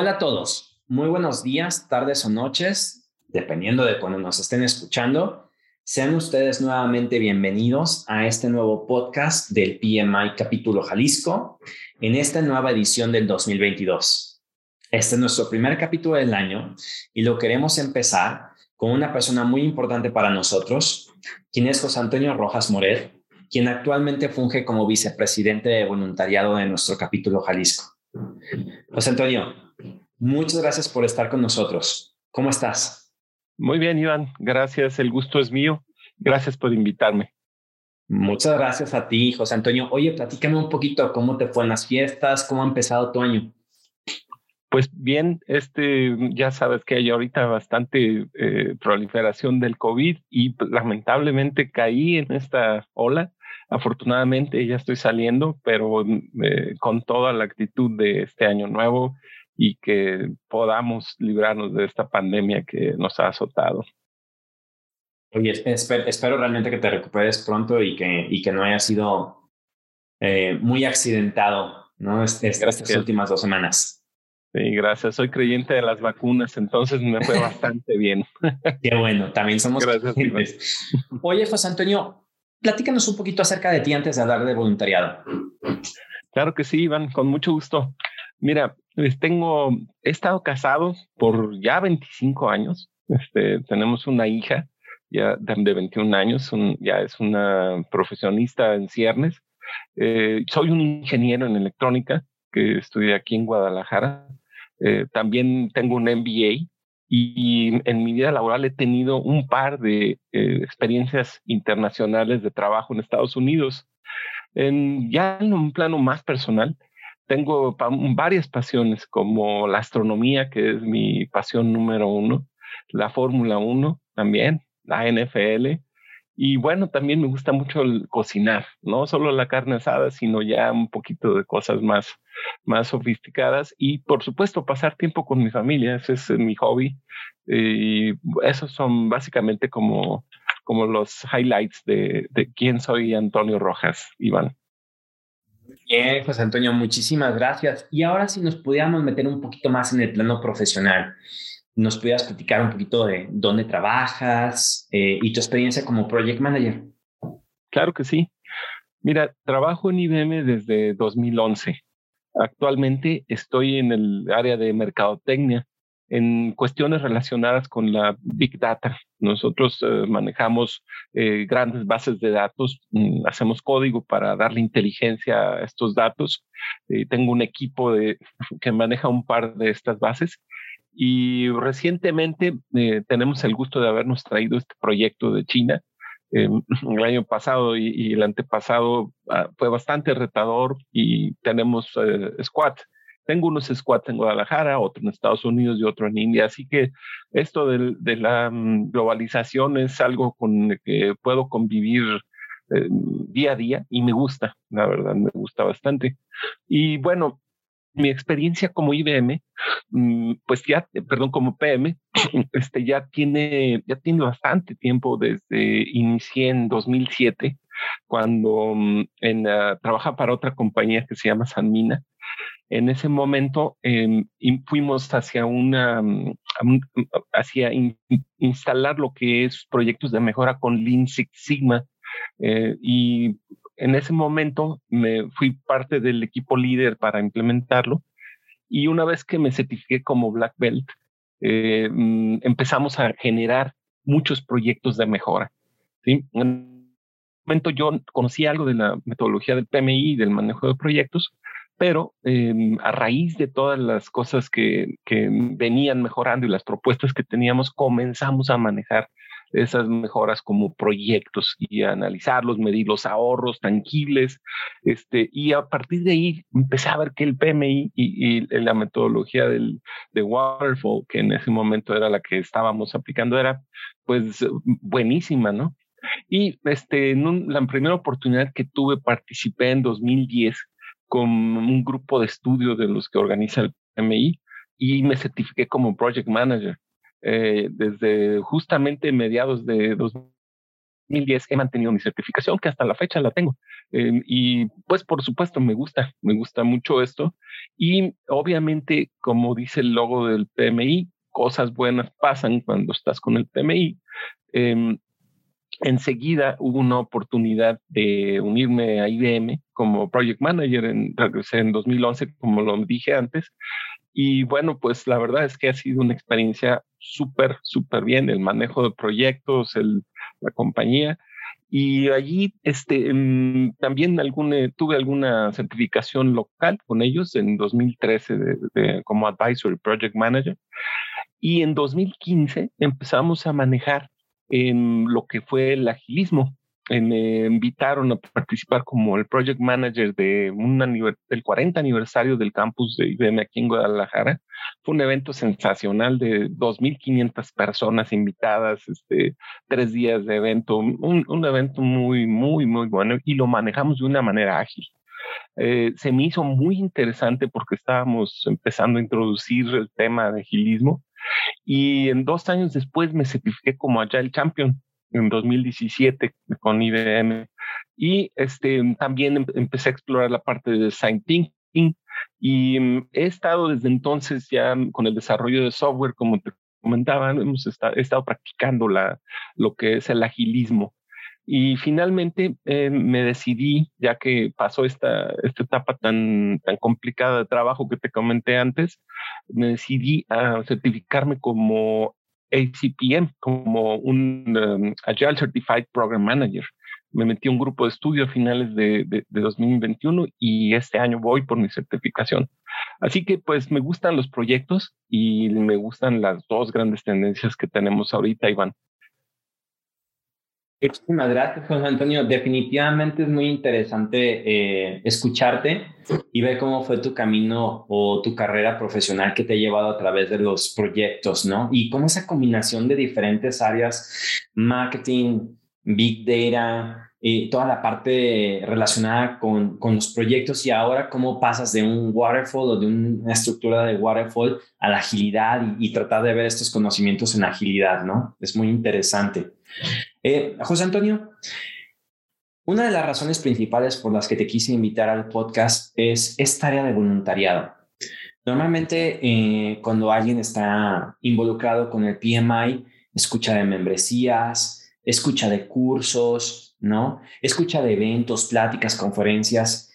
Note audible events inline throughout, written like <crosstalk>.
Hola a todos, muy buenos días, tardes o noches, dependiendo de cuando nos estén escuchando. Sean ustedes nuevamente bienvenidos a este nuevo podcast del PMI Capítulo Jalisco en esta nueva edición del 2022. Este es nuestro primer capítulo del año y lo queremos empezar con una persona muy importante para nosotros, quien es José Antonio Rojas Moret, quien actualmente funge como vicepresidente de voluntariado de nuestro capítulo Jalisco. José Antonio, muchas gracias por estar con nosotros. ¿Cómo estás? Muy bien, Iván. Gracias. El gusto es mío. Gracias por invitarme. Muchas gracias a ti, José Antonio. Oye, platícame un poquito cómo te fue en las fiestas, cómo ha empezado tu año. Pues bien, este, ya sabes que hay ahorita bastante eh, proliferación del COVID y lamentablemente caí en esta ola. Afortunadamente ya estoy saliendo, pero eh, con toda la actitud de este año nuevo y que podamos librarnos de esta pandemia que nos ha azotado. Oye, espero, realmente que te recuperes pronto y que, y que no haya sido eh, muy accidentado ¿no? estas últimas dos semanas. Sí, gracias. Soy creyente de las vacunas, entonces me fue <laughs> bastante bien. Qué bueno, también somos creyentes. Oye, José Antonio, platícanos un poquito acerca de ti antes de hablar de voluntariado. Claro que sí, Iván, con mucho gusto. Mira, pues tengo, he estado casado por ya 25 años. Este, tenemos una hija ya de, 21 años, ya es una profesionista en ciernes. Eh, soy un ingeniero en electrónica que estudié aquí en Guadalajara. Eh, también tengo un MBA y en mi vida laboral he tenido un par de eh, experiencias internacionales de trabajo en Estados Unidos. En, ya en un plano más personal, tengo varias pasiones como la astronomía, que es mi pasión número uno, la Fórmula 1 también, la NFL, y bueno, también me gusta mucho el cocinar, no solo la carne asada, sino ya un poquito de cosas más, más sofisticadas y por supuesto pasar tiempo con mi familia, ese es mi hobby y esos son básicamente como, como los highlights de, de quién soy Antonio Rojas, Iván. Bien, José Antonio, muchísimas gracias. Y ahora si nos pudiéramos meter un poquito más en el plano profesional nos pudieras platicar un poquito de dónde trabajas eh, y tu experiencia como project manager. Claro que sí. Mira, trabajo en IBM desde 2011. Actualmente estoy en el área de mercadotecnia en cuestiones relacionadas con la Big Data. Nosotros eh, manejamos eh, grandes bases de datos, mm, hacemos código para darle inteligencia a estos datos. tengo un equipo de, <laughs> que maneja un par de estas bases y recientemente eh, tenemos el gusto de habernos traído este proyecto de China. Eh, <laughs> el año pasado y, el antepasado ah, fue bastante retador y tenemos eh, squad. Tengo unos squads en Guadalajara, otro en Estados Unidos y otro en India. Así que esto de, de la mm, globalización es algo con el que puedo convivir día a día y me gusta, la verdad, me gusta bastante. Y bueno, mi experiencia como IBM, mm, pues ya, perdón, como PM, <clears throat> este ya tiene, ya tiene bastante tiempo desde inicié en 2007, cuando mm, en, uh, para otra compañía que se llama Sanmina. En ese momento em, fuimos hacia una, mm, hacia instalar lo que es proyectos de mejora con Lean Six Sigma. Eh, y en ese momento me fui parte del equipo líder para implementarlo y una vez que me certifiqué como Black Belt, eh, mm, empezamos a generar muchos proyectos de mejora. ¿sí? En ese momento yo conocí algo de la metodología del PMI y del manejo de proyectos, pero em, a raíz de todas las cosas que, que venían mejorando y las propuestas que teníamos, comenzamos a manejar esas mejoras como proyectos y analizarlos, medir los ahorros tangibles. Este, y a partir de ahí empecé a ver que el PMI y, la metodología del, de Waterfall, que en ese momento era la que estábamos aplicando, era pues buenísima, ¿no? Y este, en la primera oportunidad que tuve, participé en 2010 con un grupo de estudio de los que organiza el PMI y me certifiqué como Project Manager. Eh, desde justamente mediados de 2010 he mantenido mi certificación, que hasta la fecha la tengo. Em, y pues por supuesto me gusta, me gusta mucho esto. Y obviamente, como dice el logo del PMI, cosas buenas pasan cuando estás con el PMI. Em, enseguida hubo una oportunidad de unirme a IBM como project manager, en, regresé en 2011, como lo dije antes, y bueno, pues la verdad es que ha sido una experiencia súper, súper bien, el manejo de proyectos, la compañía. Y allí este, mm, también tuve alguna certificación local con ellos en 2013 de, como Advisory Project Manager. Y en 2015 empezamos a manejar en lo que fue el agilismo me invitaron a participar como el project manager de un del 40 aniversario del campus de IBM aquí en Guadalajara. Fue un evento sensacional de 2.500 personas invitadas, este, tres días de evento, un, un, evento muy, muy, muy bueno y lo manejamos de una manera ágil. Eh, se me hizo muy interesante porque estábamos empezando a introducir el tema de agilismo y en dos años después me certifiqué como Agile Champion en 2017 con IBM. Y este, también em, empecé a explorar la parte de design thinking y mm, he estado desde entonces ya con el desarrollo de software, como te comentaba, hemos estado, he estado practicando la, lo que es el agilismo. Y finalmente eh, me decidí, ya que pasó esta, esta etapa tan, tan complicada de trabajo que te comenté antes, me decidí a certificarme como ACPM como un um, Agile Certified Program Manager. Me metí a un grupo de estudio a finales de, de, 2021 y este año voy por mi certificación. Así que pues me gustan los proyectos y me gustan las dos grandes tendencias que tenemos ahorita, Iván. Muchísimas gracias, José Antonio. Definitivamente es muy interesante eh, escucharte y ver cómo fue tu camino o tu carrera profesional que te ha llevado a través de los proyectos, ¿no? Y cómo esa combinación de diferentes áreas, marketing, big data, y toda la parte relacionada con, con, los proyectos y ahora cómo pasas de un waterfall o de una estructura de waterfall a la agilidad y, y tratar de ver estos conocimientos en agilidad, ¿no? Es muy interesante. Eh, José Antonio, una de las razones principales por las que te quise invitar al podcast es esta área de voluntariado. Normalmente eh, cuando alguien está involucrado con el PMI, escucha de membresías, escucha de cursos, ¿no? Escucha de eventos, pláticas, conferencias,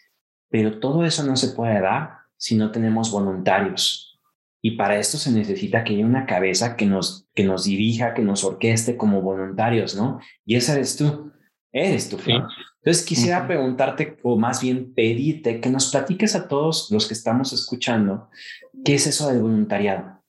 pero todo eso no se puede dar si no tenemos voluntarios. Y para esto se necesita que haya una cabeza que nos, que nos dirija, que nos orqueste como voluntarios, ¿no? Y esa eres tú. Eres tú. Entonces quisiera preguntarte, o más bien pedirte, que nos platiques a todos los que estamos escuchando, ¿qué es eso del voluntariado?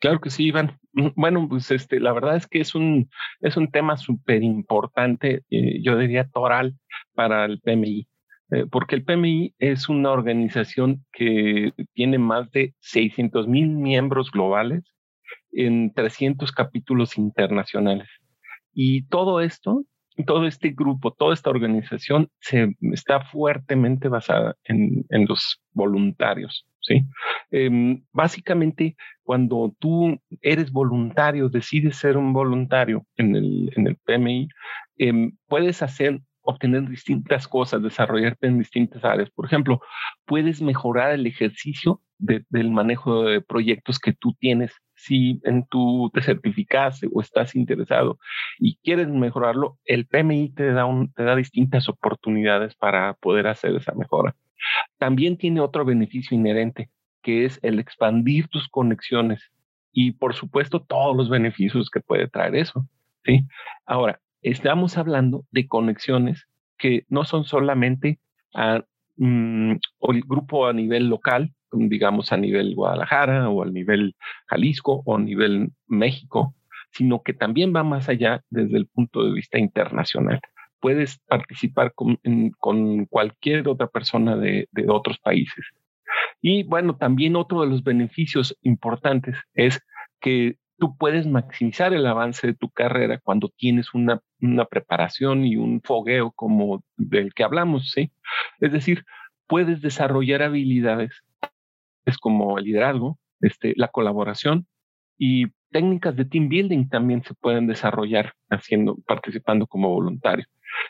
Claro que sí, Iván. <laughs> Bueno, pues este, la verdad es que es un, es un tema súper importante, eh, yo diría toral para el PMI. Eh, porque el PMI es una organización que tiene más de 600 mil miembros globales en 300 capítulos internacionales. Y todo esto, todo este grupo, toda esta organización se está fuertemente basada en, los voluntarios. ¿Sí? Em, básicamente, cuando tú eres voluntario, decides ser un voluntario en el, en el PMI, em, puedes hacer obtener distintas cosas, desarrollarte en distintas áreas. Por ejemplo, puedes mejorar el ejercicio del manejo de proyectos que tú tienes. Si en tu te certificaste o estás interesado y quieres mejorarlo, el PMI te da, un, te da distintas oportunidades para poder hacer esa mejora. También tiene otro beneficio inherente, que es el expandir tus conexiones y, por supuesto, todos los beneficios que puede traer eso. ¿sí? Ahora, estamos hablando de conexiones que no son solamente mm, el grupo a nivel local, digamos a nivel Guadalajara o al nivel Jalisco o a nivel México, sino que también va más allá desde el punto de vista internacional. Puedes participar con, cualquier otra persona de, de otros países. Y bueno, también otro de los beneficios importantes es que tú puedes maximizar el avance de tu carrera cuando tienes una, una preparación y un fogueo como del que hablamos, ¿sí? Es decir, puedes desarrollar habilidades es como el liderazgo, este, la colaboración y técnicas de team building también se pueden desarrollar haciendo, participando como voluntario.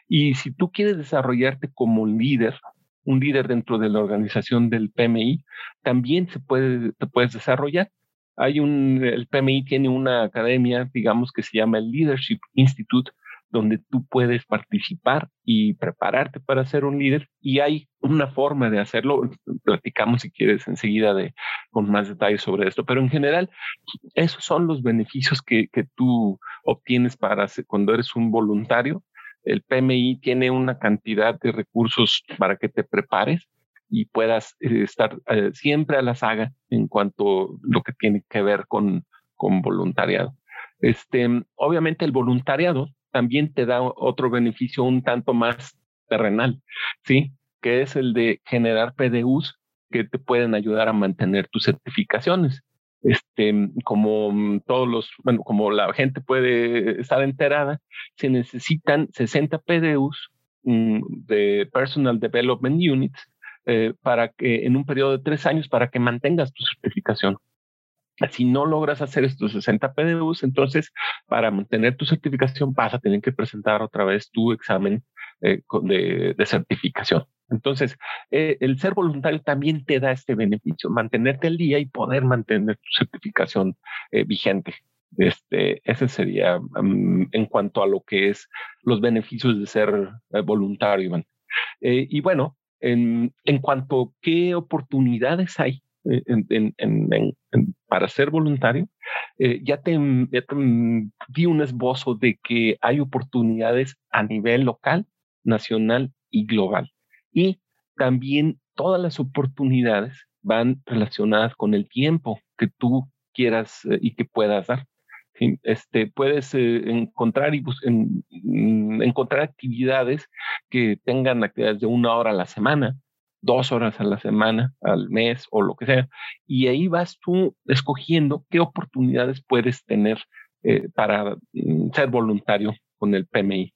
Y si tú quieres desarrollarte como líder, un líder dentro de la organización del PMI, también se puede, te puedes desarrollar. Hay un, el PMI tiene una academia, digamos, que se llama el Leadership Institute, donde tú puedes participar y prepararte para ser un líder y hay una forma de hacerlo. Platicamos si quieres enseguida de, con más detalles sobre esto, pero en general esos son los beneficios que, que tú obtienes para cuando eres un voluntario. El PMI tiene una cantidad de recursos para que te prepares y puedas eh, estar eh, siempre a la saga en cuanto a lo que tiene que ver con, con voluntariado. Este, obviamente el voluntariado también te da otro beneficio un tanto más terrenal, ¿sí? Que es el de generar PDUs que te pueden ayudar a mantener tus certificaciones. Este, como todos los, bueno, como la gente puede estar enterada, se necesitan 60 PDUs mm, de Personal Development Units eh, para que en un periodo de tres años para que mantengas tu certificación. Si no logras hacer estos 60 PDUs, entonces para mantener tu certificación vas a tener que presentar otra vez tu examen eh, de, certificación. Entonces, eh, el ser voluntario también te da este beneficio, mantenerte al día y poder mantener tu certificación eh, vigente. Este, ese sería mm, en cuanto a lo que es los beneficios de ser voluntario, Iván. y bueno, en, cuanto a qué oportunidades hay para ser voluntario, eh, ya, te, di un esbozo de que hay oportunidades a nivel local, nacional y global. Y también todas las oportunidades van relacionadas con el tiempo que tú quieras eh, y que puedas dar. Este, puedes eh, encontrar, y mm, encontrar actividades que tengan actividades de una hora a la semana, dos horas a la semana, al mes o lo que sea. Y ahí vas tú escogiendo qué oportunidades puedes tener eh, para mm, ser voluntario con el PMI.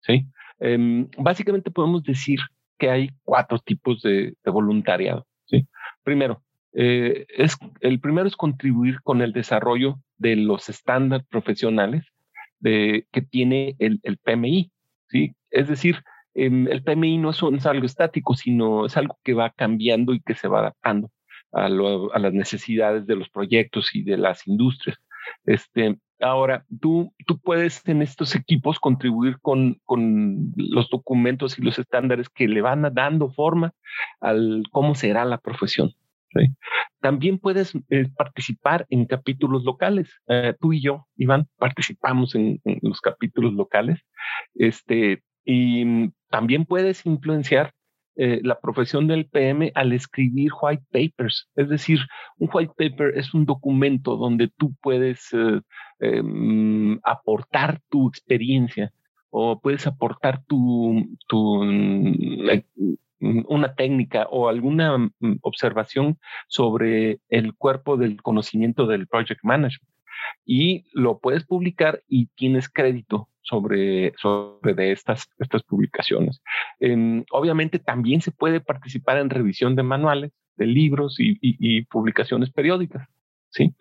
¿sí? Em, básicamente podemos decir que hay cuatro tipos de, voluntariado. ¿sí? Primero, eh, es, el primero es contribuir con el desarrollo de los estándares profesionales de, que tiene el, el PMI. ¿sí? Es decir, Em, el PMI no es, algo estático, sino es algo que va cambiando y que se va adaptando a, las necesidades de los proyectos y de las industrias. Este, ahora, tú, tú puedes en estos equipos contribuir con, con los documentos y los estándares que le van dando forma al cómo será la profesión. También puedes eh, participar en capítulos locales. Eh, tú y yo, Iván, participamos en, en, los capítulos locales. Este, y también puedes influenciar eh, la profesión del PM al escribir white papers. Es decir, un white paper es un documento donde tú puedes eh, em, aportar tu experiencia o puedes aportar tu, tu mm, una técnica o alguna mm, observación sobre el cuerpo del conocimiento del project management y lo puedes publicar y tienes crédito sobre, sobre de estas, estas publicaciones. obviamente también se puede participar en revisión de manuales, de libros y, publicaciones periódicas. ¿sí?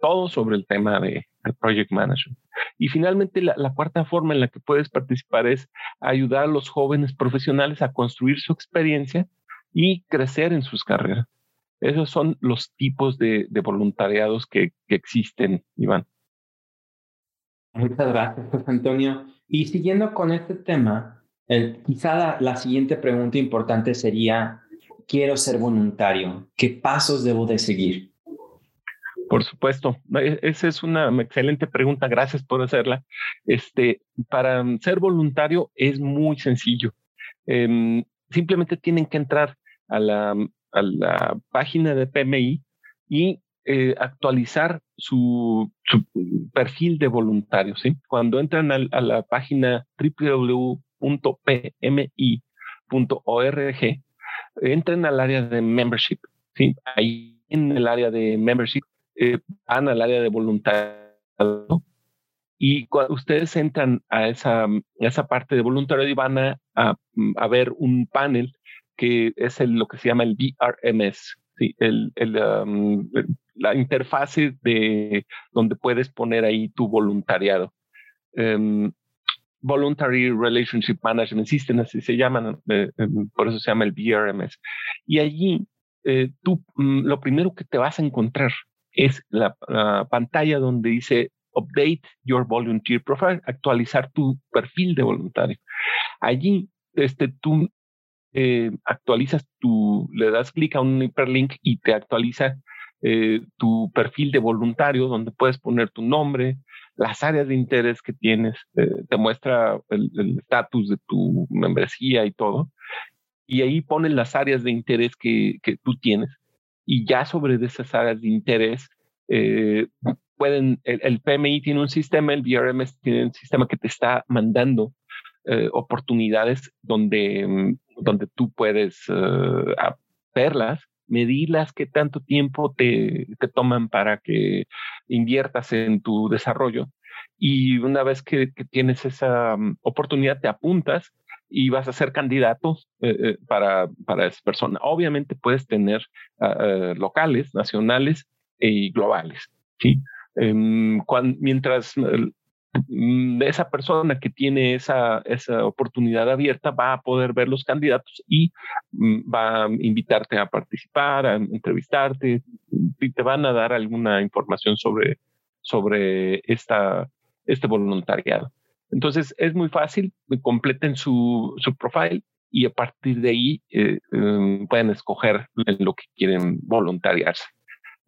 todo sobre el tema de, Project Management. Y finalmente, la, cuarta forma en la que puedes participar es ayudar a los jóvenes profesionales a construir su experiencia y crecer en sus carreras. Esos son los tipos de, voluntariados que, existen, Iván. Muchas gracias, José Antonio. Y siguiendo con este tema, quizá la, siguiente pregunta importante sería, quiero ser voluntario, ¿qué pasos debo de seguir? Por supuesto, e, esa es una excelente pregunta, gracias por hacerla. Este, para ser voluntario es muy sencillo. Em, simplemente tienen que entrar a la a la página de PMI y eh, actualizar su, perfil de voluntario. ¿sí? Cuando entran a, la página www.pmi.org, entren al área de membership. ¿sí? Ahí en el área de membership eh, van al área de voluntariado y cuando ustedes entran a esa, esa parte de voluntariado y van a, a ver un panel que es lo que se llama el BRMS, ¿sí? el, um, la interfase de donde puedes poner ahí tu voluntariado. Em, Voluntary Relationship Management System, así se llaman, eh, em, por eso se llama el VRMS. Y allí eh, tú mm, lo primero que te vas a encontrar es la, pantalla donde dice Update Your Volunteer Profile, actualizar tu perfil de voluntario. Allí este, tú eh, actualizas tu, le das clic a un hiperlink y te actualiza eh, tu perfil de voluntario donde puedes poner tu nombre, las áreas de interés que tienes, eh, te muestra el estatus de tu membresía y todo. Y ahí ponen las áreas de interés que, que tú tienes. Y ya sobre esas áreas de interés, pueden, el, el, PMI tiene un sistema, el VRMS tiene un sistema que te está mandando eh, oportunidades donde, mm, donde tú puedes eh, verlas, medirlas, qué tanto tiempo te, te, toman para que inviertas en tu desarrollo. Y una vez que, tienes esa mm, oportunidad, te apuntas y vas a ser candidato eh, para, para esa persona. Obviamente puedes tener ah, locales, nacionales y globales. ¿sí? Em, mientras Mm, esa persona que tiene esa, esa oportunidad abierta va a poder ver los candidatos y mm, va a invitarte a participar, a entrevistarte y te van a dar alguna información sobre, sobre esta, este voluntariado. Entonces es muy fácil, completen su, su profile y a partir de ahí eh, em, pueden escoger en lo que quieren voluntariarse.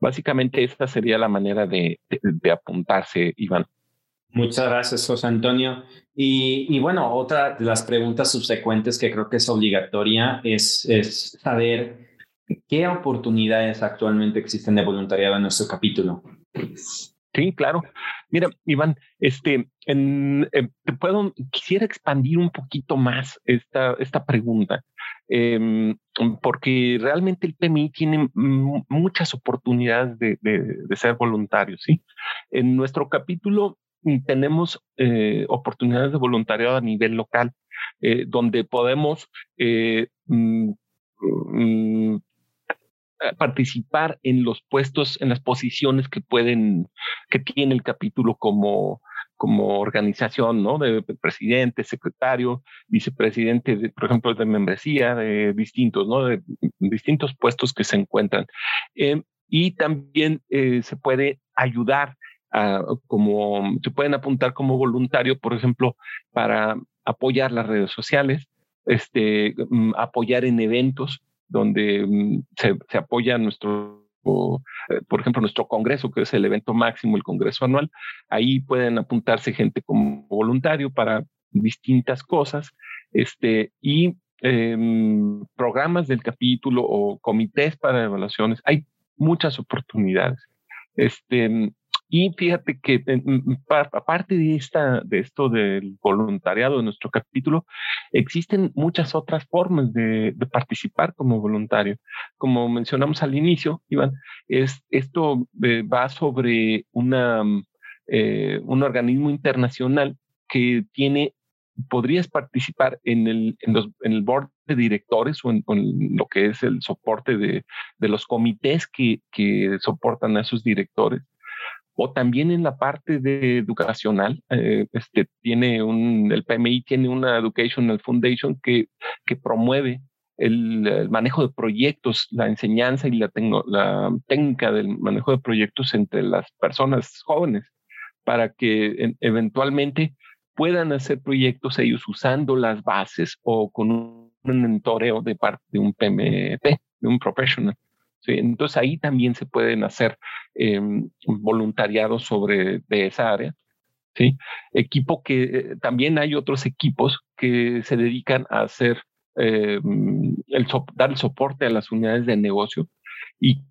Básicamente esta sería la manera de, de apuntarse, Iván. Muchas gracias, José Antonio. Y, bueno, otra de las preguntas subsecuentes que creo que es obligatoria es, es saber qué oportunidades actualmente existen de voluntariado en nuestro capítulo. Sí, claro. Mira, Iván, este, en, te puedo, quisiera expandir un poquito más esta, esta pregunta, em, porque realmente el PMI tiene muchas oportunidades de, de, de, ser voluntario, ¿sí? En nuestro capítulo tenemos eh, oportunidades de voluntariado a nivel local, eh, donde podemos eh, mm, mm, participar en los puestos, en las posiciones que pueden, que tiene el capítulo como, como organización, ¿no? De presidente, secretario, vicepresidente, por ejemplo, de membresía, de distintos, ¿no? De distintos puestos que se encuentran. y también se puede ayudar como se pueden apuntar como voluntario, por ejemplo, para apoyar las redes sociales, este, mm, apoyar en eventos donde mm, se, se apoya nuestro eh, por ejemplo, nuestro congreso, que es el evento máximo, el congreso anual, ahí pueden apuntarse gente como voluntario para distintas cosas, este, y em, programas del capítulo o comités para evaluaciones, hay muchas oportunidades. Este, y fíjate que aparte de, esta, de esto del voluntariado de nuestro capítulo, existen muchas otras formas de, participar como voluntario. Como mencionamos al inicio, Iván, es, esto eh, va sobre una, eh, un organismo internacional que tiene podrías participar en el, en, en el board de directores o en, lo que es el soporte de, de los comités que, que, soportan a esos directores o también en la parte de educacional, eh, este, tiene un, el PMI tiene una Educational Foundation que, que promueve el, manejo de proyectos, la enseñanza y la, técnica del manejo de proyectos entre las personas jóvenes para que eventualmente puedan hacer proyectos ellos usando las bases o con un, mentoreo de parte de un PMP, de un professional. Entonces ahí también se pueden hacer eh, voluntariados sobre de esa área. ¿sí? Equipo que eh, también hay otros equipos que se dedican a hacer em, el dar el soporte a las unidades de negocio y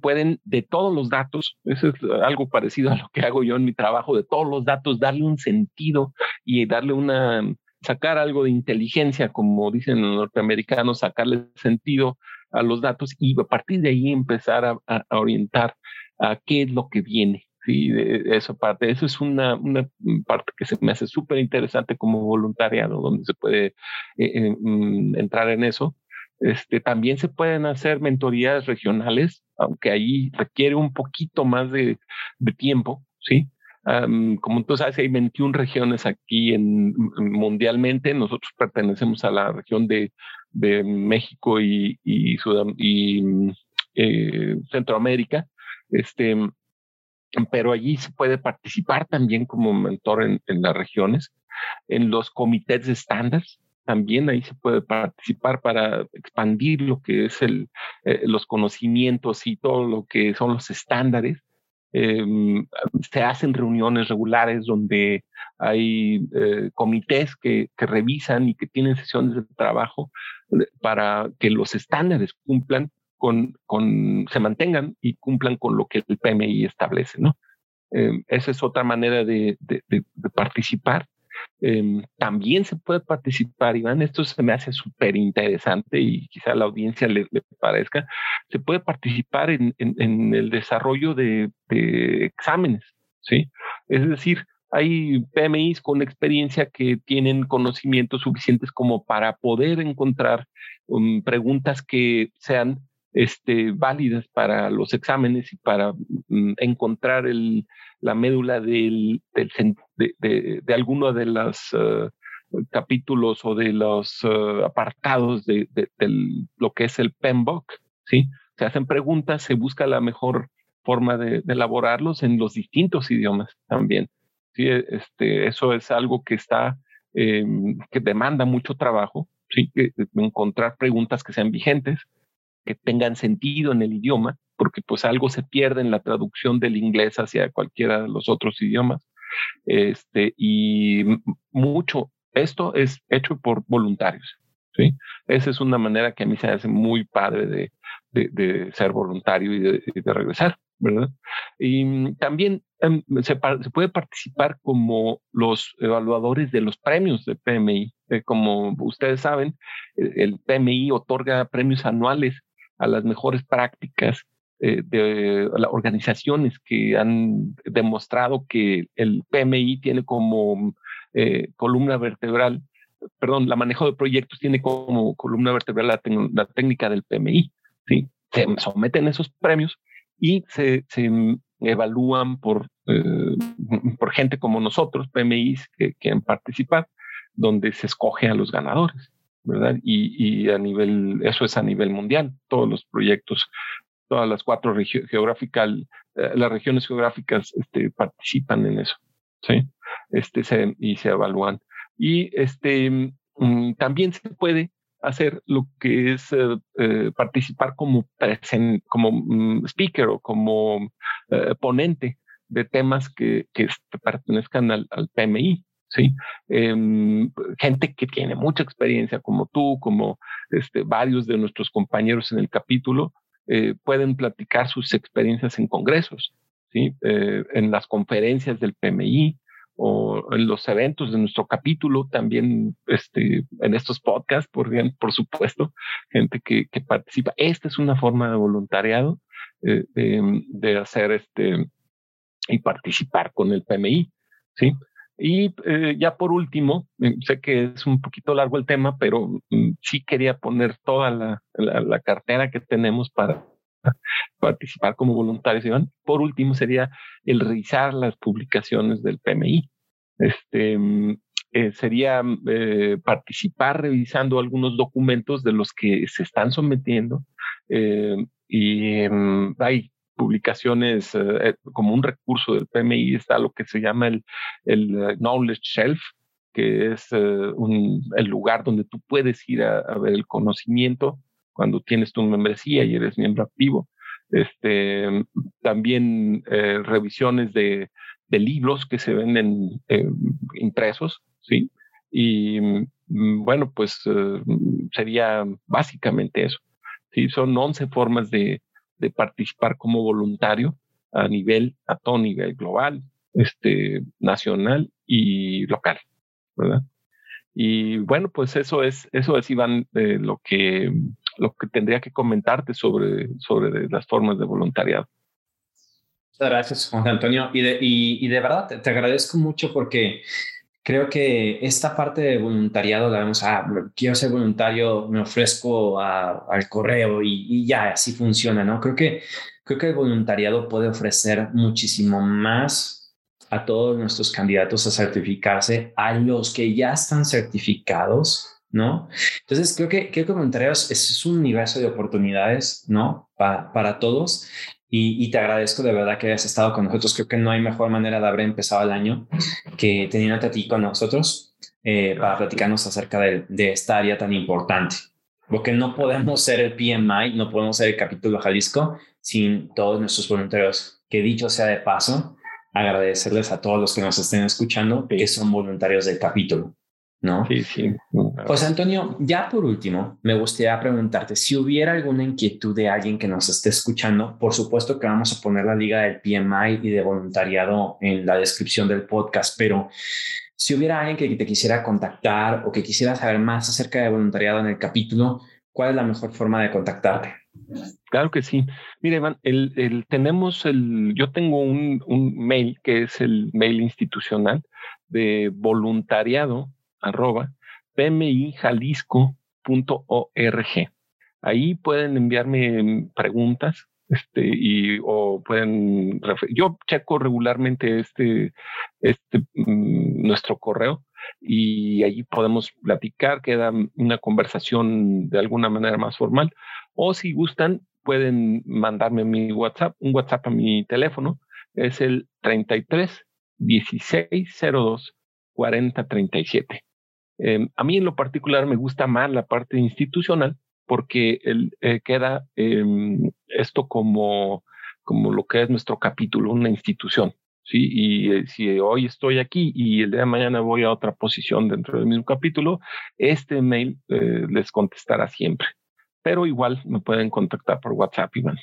pueden de todos los datos, eso es algo parecido a lo que hago yo en mi trabajo, de todos los datos darle un sentido y darle una, sacar algo de inteligencia, como dicen los norteamericanos, sacarle sentido a los datos y a partir de ahí empezar a, orientar a qué es lo que viene. Sí, eso parte, eso es una, una parte que se me hace súper interesante como voluntariado, donde se puede eh, eh, mm, entrar en eso. Este, también se pueden hacer mentorías regionales, aunque ahí requiere un poquito más de, tiempo, ¿sí? como tú sabes, hay 21 regiones aquí en, mundialmente. Nosotros pertenecemos a la región de, México y, y, eh, Centroamérica. Este, pero allí se puede participar también como mentor en, las regiones, en los comités de estándares. También ahí se puede participar para expandir lo que es el, eh, los conocimientos y todo lo que son los estándares. Em, se hacen reuniones regulares donde hay eh, comités que, que, revisan y que tienen sesiones de trabajo para que los estándares cumplan con, se mantengan y cumplan con lo que el PMI establece, ¿no? Em, esa es otra manera de, participar. Em, también se puede participar, Iván, esto se me hace súper interesante y quizá la audiencia le, parezca, se puede participar en, el desarrollo de, exámenes, ¿sí? Es decir, hay PMIs con experiencia que tienen conocimientos suficientes como para poder encontrar um, preguntas que sean este, válidas para los exámenes y para mm, encontrar la médula del, de, alguno de los eh, capítulos o de los eh, apartados de, lo que es el PEMBOK. ¿sí? Se hacen preguntas, se busca la mejor forma de, elaborarlos en los distintos idiomas también. ¿Sí? Este, eso es algo que está, em, que demanda mucho trabajo, ¿sí? encontrar preguntas que sean vigentes que tengan sentido en el idioma, porque pues algo se pierde en la traducción del inglés hacia cualquiera de los otros idiomas. Este, y mucho, esto es hecho por voluntarios. ¿sí? Esa es una manera que a mí se hace muy padre de, de, ser voluntario y de, regresar, ¿verdad? Y también em, se, se, puede participar como los evaluadores de los premios de PMI. Eh, como ustedes saben, el PMI otorga premios anuales a las mejores prácticas eh, de las organizaciones que han demostrado que el PMI tiene como eh, columna vertebral, perdón, la manejo de proyectos tiene como columna vertebral la, técnica del PMI. ¿sí? Se someten esos premios y se, evalúan por, eh, <laughs> por gente como nosotros, PMIs que quieren participar, donde se escoge a los ganadores. ¿verdad? Y, a nivel, eso es a nivel mundial, todos los proyectos, todas las cuatro geográficas, eh, las regiones geográficas este, participan en eso, ¿sí? Este, se, y se evalúan. Y este, mm, también se puede hacer lo que es eh, eh, participar como, como mm, speaker o como ponente de temas que, que pertenezcan al, al PMI, ¿sí? Em, gente que tiene mucha experiencia como tú, como este, varios de nuestros compañeros en el capítulo, eh, pueden platicar sus experiencias en congresos, ¿sí? Eh, en las conferencias del PMI o en los eventos de nuestro capítulo, también este, en estos podcasts, por, por supuesto, gente que, que participa. Esta es una forma de voluntariado eh, de, de hacer este y participar con el PMI, ¿sí? Y eh, ya por último, eh, sé que es un poquito largo el tema, pero mm, sí quería poner toda la, la, cartera que tenemos para participar como voluntarios. Por último, sería el revisar las publicaciones del PMI. Este, mm, eh, sería participar revisando algunos documentos de los que se están sometiendo. y mm, hay publicaciones eh, eh, como un recurso del PMI está lo que se llama el, eh, Knowledge Shelf, que es el lugar donde tú puedes ir a, ver el conocimiento cuando tienes tu membresía y eres miembro activo. Este, también revisiones de, libros que se venden impresos, ¿sí? Y mm, bueno, pues sería básicamente eso. Sí, son 11 formas de, de participar como voluntario a nivel, a todo nivel global, este, nacional y local, ¿verdad? Y bueno, pues eso es, eso es, Iván, lo que lo que tendría que comentarte sobre, sobre las formas de voluntariado. Muchas gracias, Juan Antonio. Y de, y, de verdad te, agradezco mucho porque creo que esta parte de voluntariado la vemos, ah, quiero ser voluntario, me ofrezco al correo y, y, ya, así funciona, ¿no? Creo que, creo que el voluntariado puede ofrecer muchísimo más a todos nuestros candidatos a certificarse, a los que ya están certificados, ¿no? Entonces, creo que, creo que voluntarios es un universo de oportunidades, ¿no? Para, para todos. Y, te agradezco de verdad que hayas estado con nosotros. Creo que no hay mejor manera de haber empezado el año que teniéndote a ti con nosotros eh, para platicarnos acerca de, de esta área tan importante. Porque no podemos ser el PMI, no podemos ser el capítulo Jalisco sin todos nuestros voluntarios. Que dicho sea de paso, agradecerles a todos los que nos estén escuchando que son voluntarios del capítulo, ¿no? Sí, sí. José Antonio, ya por último, me gustaría preguntarte si hubiera alguna inquietud de alguien que nos esté escuchando, por supuesto que vamos a poner la liga del PMI y de voluntariado en la descripción del podcast, pero si hubiera alguien que te quisiera contactar o que quisiera saber más acerca de voluntariado en el capítulo, ¿cuál es la mejor forma de contactarte? Claro que sí. Mire, Iván, el, tenemos el, yo tengo un, mail que es el mail institucional de voluntariado arroba pmijalisco.org. Ahí pueden enviarme preguntas este, y, o pueden, yo checo regularmente este, este, mm, nuestro correo y allí podemos platicar, queda una conversación de alguna manera más formal o si gustan, pueden mandarme mi WhatsApp, un WhatsApp a mi teléfono, es el 33 16 02 40 37. A mí en lo particular me gusta más la parte institucional porque eh, queda em, esto como, como lo que es nuestro capítulo, una institución. ¿sí? Y eh, si hoy estoy aquí y el día de mañana voy a otra posición dentro del mismo capítulo, este mail eh, les contestará siempre pero igual me pueden contactar por WhatsApp, Iván.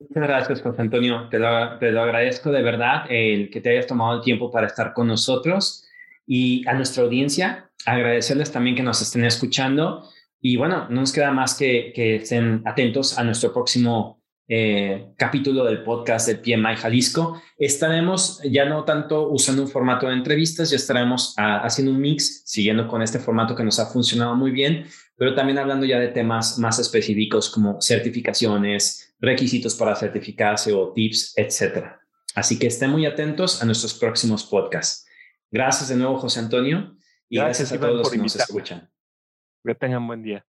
Muchas gracias, José Antonio. Te lo, agradezco de verdad el que te hayas tomado el tiempo para estar con nosotros y a nuestra audiencia, agradecerles también que nos estén escuchando. Y bueno, no nos queda más que, que estén atentos a nuestro próximo eh, capítulo del podcast del PMI Jalisco. Estaremos ya no tanto usando un formato de entrevistas, ya estaremos ah, haciendo un mix, siguiendo con este formato que nos ha funcionado muy bien, pero también hablando ya de temas más específicos como certificaciones, requisitos para certificarse o tips, etcétera. Así que estén muy atentos a nuestros próximos podcasts. Gracias de nuevo, José Antonio, y gracias, a todos los que nos escuchan. Que tengan buen día.